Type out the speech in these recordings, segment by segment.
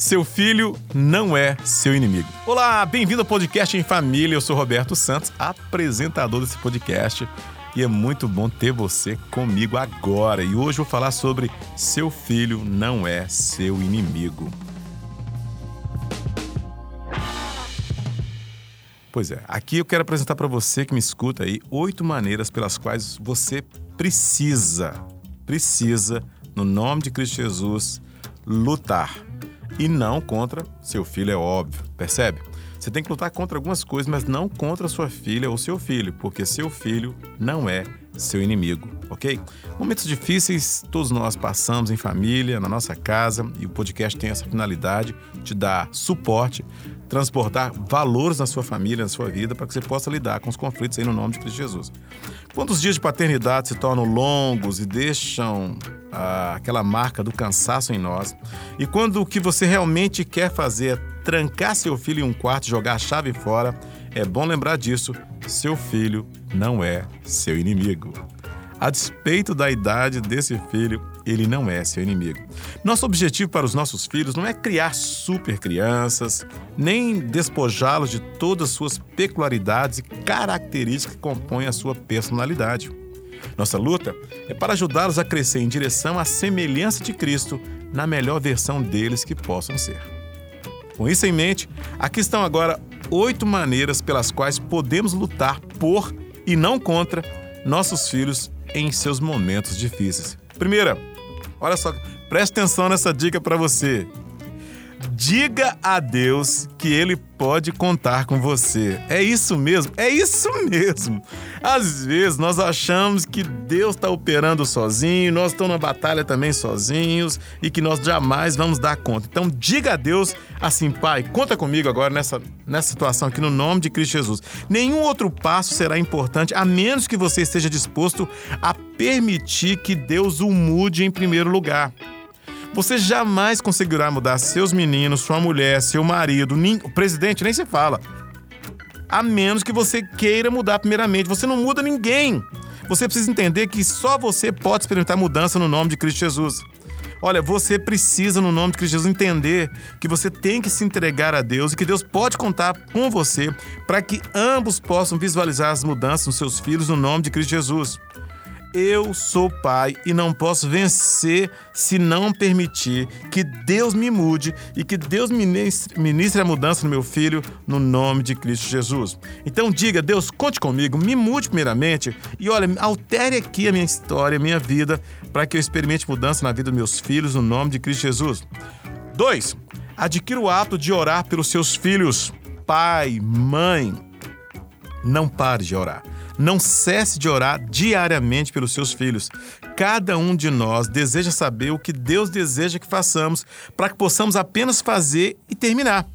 Seu filho não é seu inimigo. Olá, bem-vindo ao podcast em família. Eu sou Roberto Santos, apresentador desse podcast. E é muito bom ter você comigo agora. E hoje eu vou falar sobre seu filho não é seu inimigo. Pois é, aqui eu quero apresentar para você que me escuta aí oito maneiras pelas quais você precisa, precisa, no nome de Cristo Jesus, lutar e não contra seu filho, é óbvio, percebe? Você tem que lutar contra algumas coisas, mas não contra sua filha ou seu filho, porque seu filho não é seu inimigo, ok? Momentos difíceis todos nós passamos em família, na nossa casa, e o podcast tem essa finalidade de dar suporte, transportar valores na sua família, na sua vida, para que você possa lidar com os conflitos aí no nome de Cristo Jesus. Quando os dias de paternidade se tornam longos e deixam ah, aquela marca do cansaço em nós, e quando o que você realmente quer fazer é trancar seu filho em um quarto e jogar a chave fora, é bom lembrar disso: seu filho não é seu inimigo. A despeito da idade desse filho, ele não é seu inimigo. Nosso objetivo para os nossos filhos não é criar super crianças, nem despojá-los de todas as suas peculiaridades e características que compõem a sua personalidade. Nossa luta é para ajudá-los a crescer em direção à semelhança de Cristo na melhor versão deles que possam ser. Com isso em mente, aqui estão agora oito maneiras pelas quais podemos lutar por e não contra nossos filhos em seus momentos difíceis. Primeira, olha só, preste atenção nessa dica para você. Diga a Deus que Ele pode contar com você. É isso mesmo, é isso mesmo. Às vezes nós achamos que Deus está operando sozinho, nós estamos na batalha também sozinhos e que nós jamais vamos dar conta. Então diga a Deus assim, Pai, conta comigo agora nessa, nessa situação aqui no nome de Cristo Jesus. Nenhum outro passo será importante a menos que você esteja disposto a permitir que Deus o mude em primeiro lugar. Você jamais conseguirá mudar seus meninos, sua mulher, seu marido, nem, o presidente nem se fala. A menos que você queira mudar primeiramente. Você não muda ninguém. Você precisa entender que só você pode experimentar mudança no nome de Cristo Jesus. Olha, você precisa, no nome de Cristo Jesus, entender que você tem que se entregar a Deus e que Deus pode contar com você para que ambos possam visualizar as mudanças nos seus filhos no nome de Cristo Jesus. Eu sou pai e não posso vencer se não permitir que Deus me mude e que Deus ministre, ministre a mudança no meu filho no nome de Cristo Jesus. Então diga, Deus, conte comigo, me mude primeiramente e olha, altere aqui a minha história, a minha vida, para que eu experimente mudança na vida dos meus filhos no nome de Cristo Jesus. 2. Adquira o hábito de orar pelos seus filhos. Pai, mãe, não pare de orar. Não cesse de orar diariamente pelos seus filhos. Cada um de nós deseja saber o que Deus deseja que façamos para que possamos apenas fazer e terminar.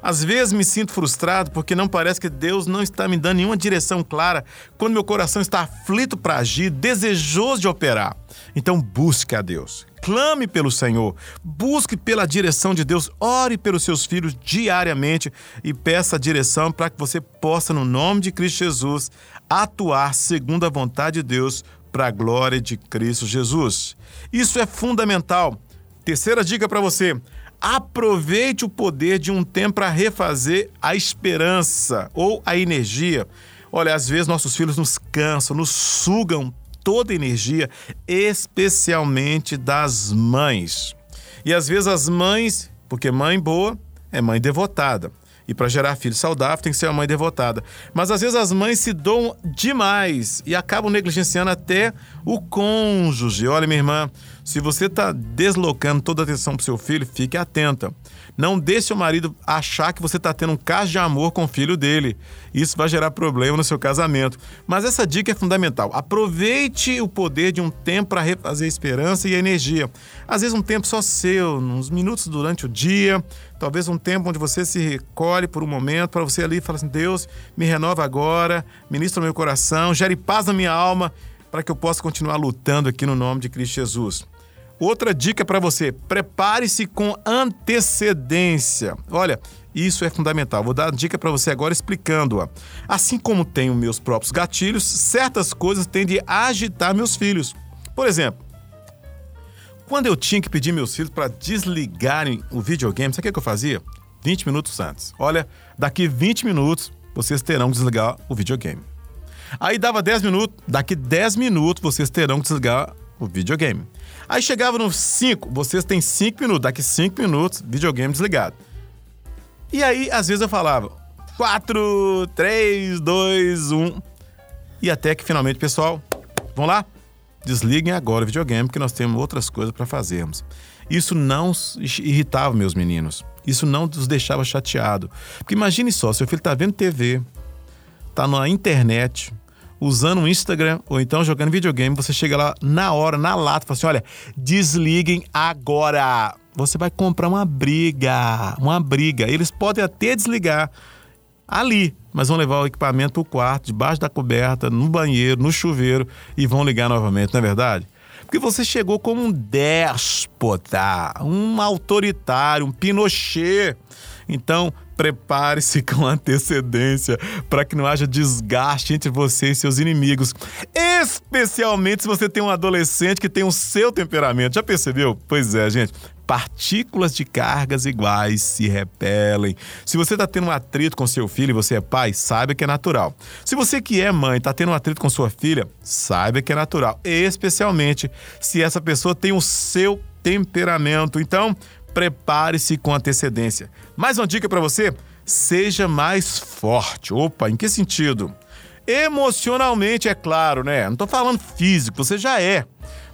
Às vezes me sinto frustrado porque não parece que Deus não está me dando nenhuma direção clara quando meu coração está aflito para agir, desejoso de operar. Então busque a Deus. Clame pelo Senhor, busque pela direção de Deus, ore pelos seus filhos diariamente e peça a direção para que você possa, no nome de Cristo Jesus, atuar segundo a vontade de Deus para a glória de Cristo Jesus. Isso é fundamental. Terceira dica para você: aproveite o poder de um tempo para refazer a esperança ou a energia. Olha, às vezes nossos filhos nos cansam, nos sugam toda a energia, especialmente das mães. E às vezes as mães, porque mãe boa é mãe devotada. E para gerar filho saudável tem que ser uma mãe devotada. Mas às vezes as mães se doam demais e acabam negligenciando até o cônjuge. Olha, minha irmã, se você está deslocando toda a atenção para seu filho, fique atenta. Não deixe o marido achar que você está tendo um caso de amor com o filho dele. Isso vai gerar problema no seu casamento. Mas essa dica é fundamental. Aproveite o poder de um tempo para refazer a esperança e a energia. Às vezes um tempo só seu, uns minutos durante o dia, talvez um tempo onde você se recolhe por um momento para você ali falar assim: Deus, me renova agora, ministra o meu coração, gere paz na minha alma para que eu possa continuar lutando aqui no nome de Cristo Jesus. Outra dica para você: prepare-se com antecedência. Olha, isso é fundamental. Vou dar a dica para você agora explicando-a. Assim como tenho meus próprios gatilhos, certas coisas tendem a agitar meus filhos. Por exemplo, Quando eu tinha que pedir meus filhos para desligarem o videogame, sabe o que eu fazia? 20 minutos antes. Olha, daqui 20 minutos vocês terão que desligar o videogame. Aí dava 10 minutos, daqui 10 minutos vocês terão que desligar o videogame. Aí chegava no 5, vocês têm 5 minutos, daqui 5 minutos, videogame desligado. E aí, às vezes eu falava 4, 3, 2, 1. E até que finalmente, pessoal, vamos lá? Desliguem agora o videogame, porque nós temos outras coisas para fazermos. Isso não irritava meus meninos. Isso não os deixava chateado. Porque imagine só, seu filho está vendo TV, está na internet, usando o Instagram ou então jogando videogame, você chega lá na hora, na lata, e fala assim: olha, desliguem agora. Você vai comprar uma briga, uma briga. Eles podem até desligar ali, mas vão levar o equipamento para o quarto, debaixo da coberta, no banheiro, no chuveiro e vão ligar novamente, não é verdade? Porque você chegou como um déspota, um autoritário, um Pinochet. Então, prepare-se com antecedência para que não haja desgaste entre você e seus inimigos. Especialmente se você tem um adolescente que tem o seu temperamento. Já percebeu? Pois é, gente partículas de cargas iguais se repelem. Se você está tendo um atrito com seu filho e você é pai, saiba que é natural. Se você que é mãe está tendo um atrito com sua filha, saiba que é natural. Especialmente se essa pessoa tem o seu temperamento. Então, prepare-se com antecedência. Mais uma dica para você: seja mais forte. Opa, em que sentido? Emocionalmente, é claro, né? Não estou falando físico, você já é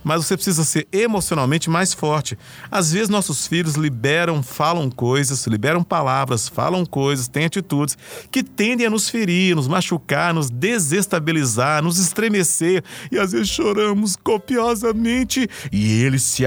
mas você precisa ser emocionalmente mais forte. Às vezes nossos filhos liberam, falam coisas, liberam palavras, falam coisas, têm atitudes que tendem a nos ferir, nos machucar, nos desestabilizar, nos estremecer e às vezes choramos copiosamente e eles se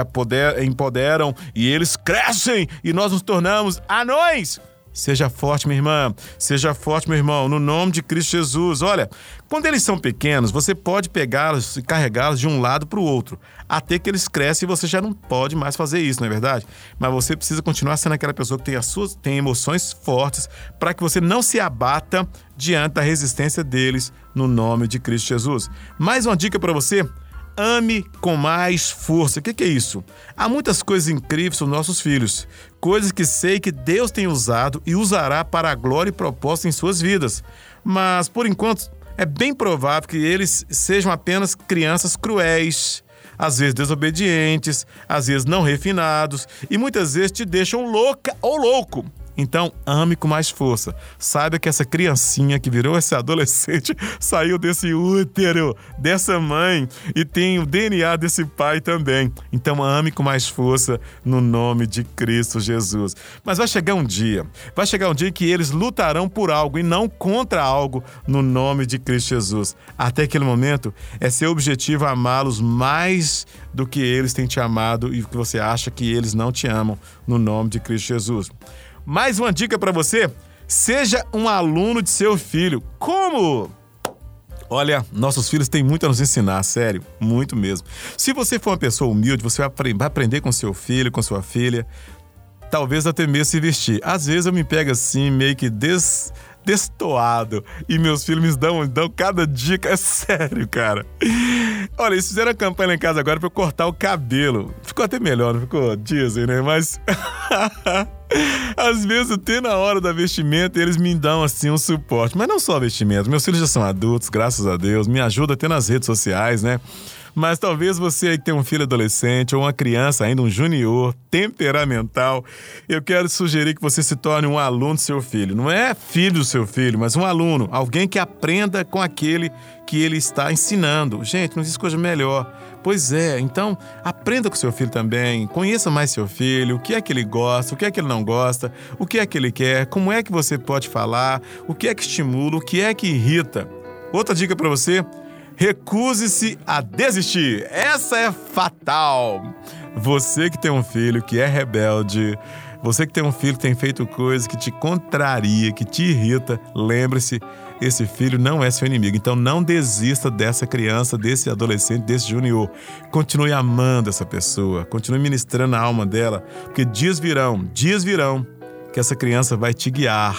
empoderam e eles crescem e nós nos tornamos anões. Seja forte, minha irmã. Seja forte, meu irmão, no nome de Cristo Jesus. Olha, quando eles são pequenos, você pode pegá-los e carregá-los de um lado para o outro, até que eles crescem e você já não pode mais fazer isso, não é verdade? Mas você precisa continuar sendo aquela pessoa que tem as suas tem emoções fortes para que você não se abata diante da resistência deles no nome de Cristo Jesus. Mais uma dica para você: ame com mais força. O que, que, é isso? Há muitas coisas incríveis sobre nossos filhos, coisas que sei que Deus tem usado e usará para a glória e propósito em suas vidas. Mas, por enquanto, é bem provável que eles sejam apenas crianças cruéis, às vezes desobedientes, às vezes não refinados e muitas vezes te deixam louca ou louco. Então, ame com mais força. Saiba que essa criancinha que virou esse adolescente saiu desse útero, dessa mãe e tem o DNA desse pai também. Então, ame com mais força no nome de Cristo Jesus. Mas vai chegar um dia, vai chegar um dia que eles lutarão por algo e não contra algo no nome de Cristo Jesus. Até aquele momento, é seu objetivo amá-los mais do que eles têm te amado e que você acha que eles não te amam no nome de Cristo Jesus. Mais uma dica para você: seja um aluno de seu filho. Como? Olha, nossos filhos têm muito a nos ensinar, sério, muito mesmo. Se você for uma pessoa humilde, você vai aprender com seu filho, com sua filha, talvez até mesmo se vestir. Às vezes eu me pego assim, meio que des destoado. E meus filhos me dão, dão cada dica. É sério, cara. Olha, eles fizeram a campanha em casa agora pra eu cortar o cabelo. Ficou até melhor, não ficou? Dizem, né? Mas. Às vezes, até na hora da vestimenta, eles me dão assim um suporte. Mas não só vestimento. Meus filhos já são adultos, graças a Deus. Me ajuda até nas redes sociais, né? Mas talvez você aí que tem um filho adolescente ou uma criança ainda, um junior, temperamental, eu quero sugerir que você se torne um aluno do seu filho. Não é filho do seu filho, mas um aluno, alguém que aprenda com aquele que ele está ensinando. Gente, não existe coisa melhor. Pois é, então aprenda com seu filho também, conheça mais seu filho, o que é que ele gosta, o que é que ele não gosta, o que é que ele quer, como é que você pode falar, o que é que estimula, o que é que irrita. Outra dica para você: recuse-se a desistir. Essa é fatal. Você que tem um filho que é rebelde, você que tem um filho que tem feito coisas que te contraria, que te irrita, lembre-se, esse filho não é seu inimigo. Então não desista dessa criança, desse adolescente, desse junior. Continue amando essa pessoa, continue ministrando a alma dela, porque dias virão, dias virão que essa criança vai te guiar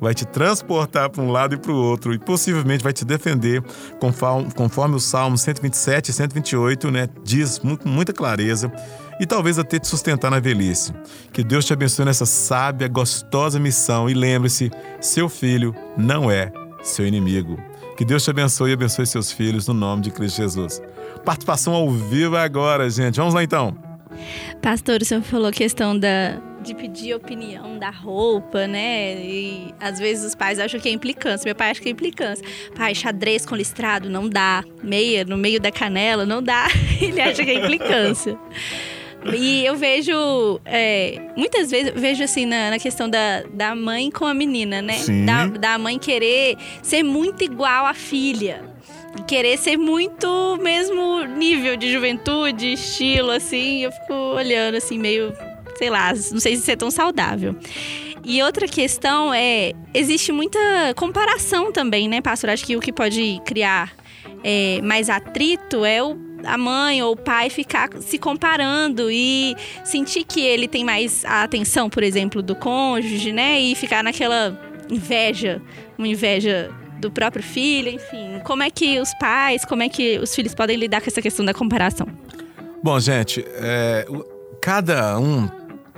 vai te transportar para um lado e para o outro e possivelmente vai te defender, conforme, conforme o Salmo 127 e 128 né, diz com muita clareza. e talvez até te sustentar na velhice. Que Deus te abençoe nessa sábia, gostosa missão e lembre-se: seu filho não é seu inimigo. Que Deus te abençoe e abençoe seus filhos no nome de Cristo Jesus. Participação ao vivo agora, gente. Vamos lá então. Pastor, o senhor falou questão da, de pedir opinião da roupa, né? E às vezes os pais acham que é implicância. Meu pai acha que é implicância. Pai, xadrez com listrado não dá. Meia no meio da canela não dá. Ele acha que é implicância. E eu vejo, é, muitas vezes, eu vejo assim na, na, questão da, da mãe com a menina, né? Da, da mãe querer ser muito igual à filha querer ser muito mesmo nível de juventude, estilo, assim. Eu fico olhando assim, meio sei lá, não sei se é tão saudável. E outra questão é, existe muita comparação também, né, pastor? Acho que o que pode criar é, mais atrito é o, a mãe ou o pai ficar se comparando e sentir que ele tem mais a atenção, por exemplo, do cônjuge, né? E ficar naquela inveja, uma inveja do próprio filho, enfim. Como é que os pais, como é que os filhos podem lidar com essa questão da comparação? Bom, gente, é, cada um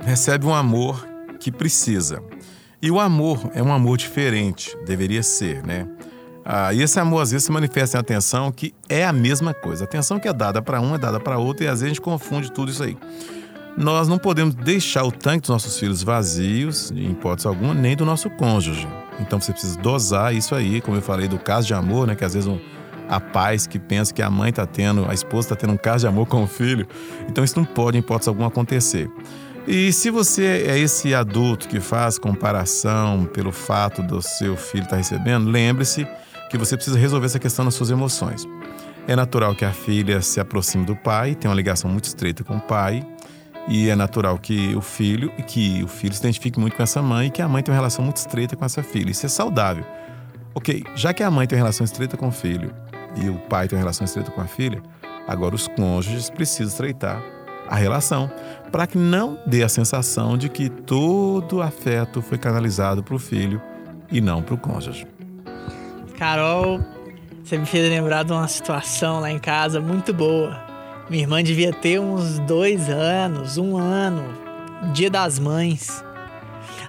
recebe um amor que precisa. E o amor é um amor diferente, deveria ser, né? Ah, e esse amor às vezes se manifesta em atenção, que é a mesma coisa. A atenção que é dada para um é dada para outro, e às vezes a gente confunde tudo isso aí. Nós não podemos deixar o tanque dos nossos filhos vazios, em hipótese alguma, nem do nosso cônjuge. Então você precisa dosar isso aí, como eu falei do caso de amor, né? Que às vezes um, a paz que pensa que a mãe está tendo, a esposa está tendo um caso de amor com o filho. Então isso não pode, em hipótese alguma, acontecer. E se você é esse adulto que faz comparação pelo fato do seu filho estar tá recebendo, lembre-se que você precisa resolver essa questão nas suas emoções. É natural que a filha se aproxime do pai, tem uma ligação muito estreita com o pai, e é natural que o filho que o filho se identifique muito com essa mãe e que a mãe tem uma relação muito estreita com essa filha. Isso é saudável. Ok, já que a mãe tem uma relação estreita com o filho e o pai tem uma relação estreita com a filha, agora os cônjuges precisam estreitar a relação, para que não dê a sensação de que todo o afeto foi canalizado para o filho e não para o cônjuge. Carol, você me fez lembrar de uma situação lá em casa muito boa. Minha irmã devia ter uns dois anos, um ano, dia das mães.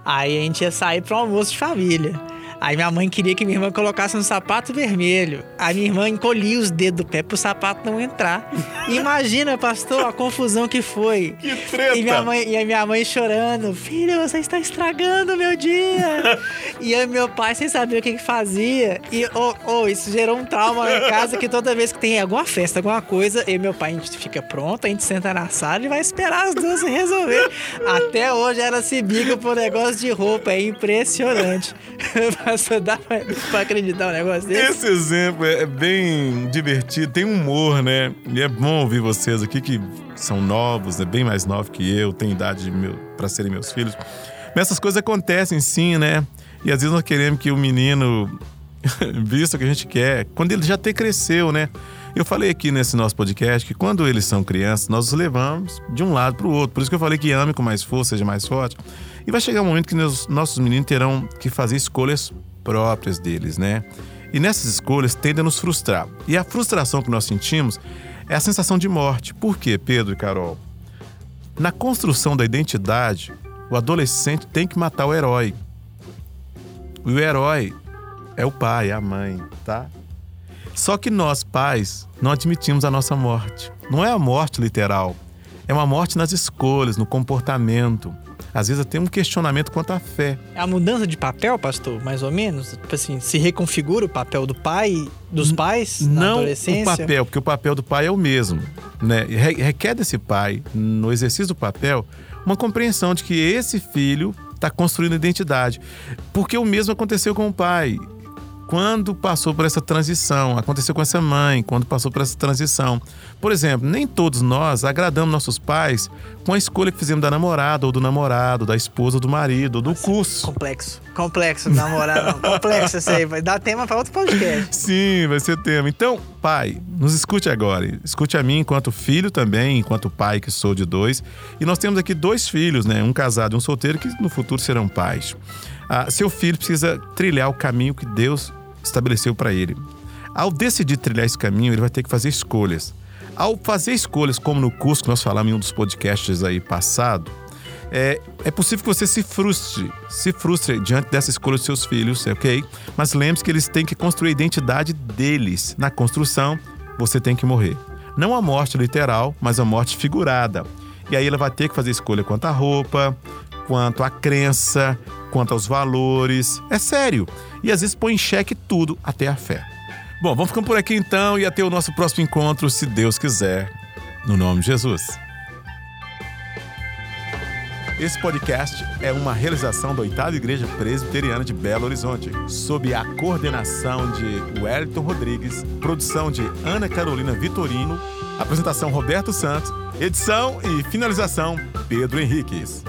Aí a gente ia sair para um almoço de família. Aí minha mãe queria que minha irmã colocasse um sapato vermelho. Aí minha irmã encolhia os dedos do pé pro sapato não entrar. Imagina, pastor, a confusão que foi. Que treta! E, minha mãe, e a minha mãe chorando: Filho, você está estragando o meu dia. e meu pai sem saber o que, que fazia. E oh, oh, isso gerou um trauma lá em casa que toda vez que tem alguma festa, alguma coisa, eu e meu pai a gente fica pronto, a gente senta na sala e vai esperar as duas se resolver. Até hoje ela se bica por negócio de roupa, é impressionante. Nossa, dá pra, pra acreditar um negócio desse? Esse exemplo é bem divertido, tem humor, né? E é bom ouvir vocês aqui que são novos, né? bem mais novos que eu, têm idade meu, para serem meus filhos. Mas essas coisas acontecem sim, né? E às vezes nós queremos que o menino vista o que a gente quer, quando ele já até cresceu, né? Eu falei aqui nesse nosso podcast que quando eles são crianças, nós os levamos de um lado para o outro. Por isso que eu falei que ame com mais força, seja mais forte. E vai chegar um momento que os nossos meninos terão que fazer escolhas próprias deles, né? E nessas escolhas tendem a nos frustrar. E a frustração que nós sentimos é a sensação de morte. Por quê, Pedro e Carol? Na construção da identidade, o adolescente tem que matar o herói. O herói é o pai, a mãe, tá? Só que nós, pais, não admitimos a nossa morte. Não é a morte literal, é uma morte nas escolhas, no comportamento. Às vezes tem um questionamento quanto à fé. É a mudança de papel, pastor, mais ou menos? Tipo assim, se reconfigura o papel do pai, dos pais na Não adolescência? o papel, porque o papel do pai é o mesmo. Né? Requer desse pai, no exercício do papel, uma compreensão de que esse filho está construindo identidade. Porque o mesmo aconteceu com o pai quando passou por essa transição, aconteceu com essa mãe, quando passou por essa transição. Por exemplo, nem todos nós agradamos nossos pais com a escolha que fizemos da namorada, ou do namorado, da esposa, ou do marido, ou do Nossa, curso. Complexo. Complexo, namorado. complexo isso aí. Vai dar tema para outro podcast. Sim, vai ser tema. Então, pai, nos escute agora. Escute a mim enquanto filho também, enquanto pai que sou de dois. E nós temos aqui dois filhos, né? Um casado e um solteiro que no futuro serão pais. Ah, seu filho precisa trilhar o caminho que Deus estabeleceu para ele. Ao decidir trilhar esse caminho, ele vai ter que fazer escolhas. ao fazer escolhas, como no curso que nós falamos em um dos podcasts aí passado, é, é possível que você se frustre, se frustre diante dessa escolha dos seus filhos, ok? Mas lembre-se que eles têm que construir a identidade deles. Na construção, você tem que morrer. Não a morte literal, mas a morte figurada. E aí ela vai ter que fazer escolha quanto à roupa, quanto à crença, quanto aos valores. É sério. E às vezes põe em xeque tudo, até a fé. Bom, vamos ficando por aqui então e até o nosso próximo encontro, se Deus quiser. No nome de Jesus. Esse podcast é uma realização da Oitava Igreja Presbiteriana de Belo Horizonte, sob a coordenação de Wellington Rodrigues, produção de Ana Carolina Vitorino, apresentação Roberto Santos, edição e finalização Pedro Henriques.